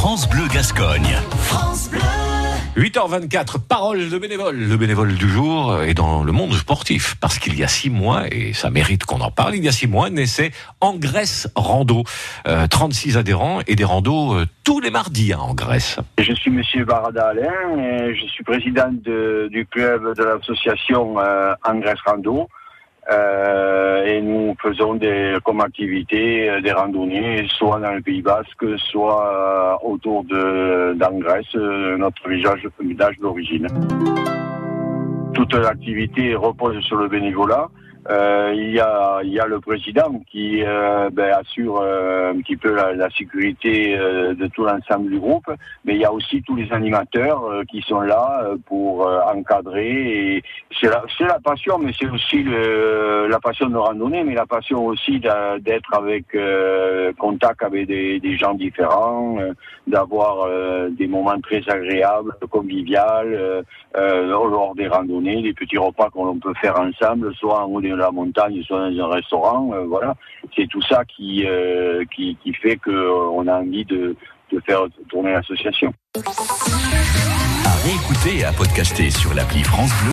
France Bleu Gascogne. 8h24, parole de bénévole. Le bénévole du jour est dans le monde sportif. Parce qu'il y a six mois, et ça mérite qu'on en parle, il y a six mois naissait En Grèce Rando. Euh, 36 adhérents et des randos euh, tous les mardis hein, en Grèce. Je suis Monsieur Barada Alain, et je suis président de- du club de l'association euh, En Grèce Rando. Euh, et nous faisons des, comme activité euh, des randonnées, soit dans le Pays Basque, soit euh, autour de d'Angresse, notre village, village d'origine. Toute l'activité repose sur le bénévolat. Euh, il, y a, il y a le président qui euh, ben, assure euh, un petit peu la, sécurité de tout l'ensemble du groupe, mais il y a aussi tous les animateurs qui sont là pour encadrer. C'est la, la passion, mais c'est aussi la passion de randonnée, mais la passion aussi d'être avec contact avec des, des gens différents, d'avoir des moments très agréables, conviviales, lors des randonnées, des petits repas qu'on peut faire ensemble, soit en haut de la montagne, soit dans un restaurant. euh, voilà, c'est tout ça qui, euh, qui qui fait que euh, a envie de, de faire tourner l'association. À réécouter et à podcaster sur l'appli France Bleu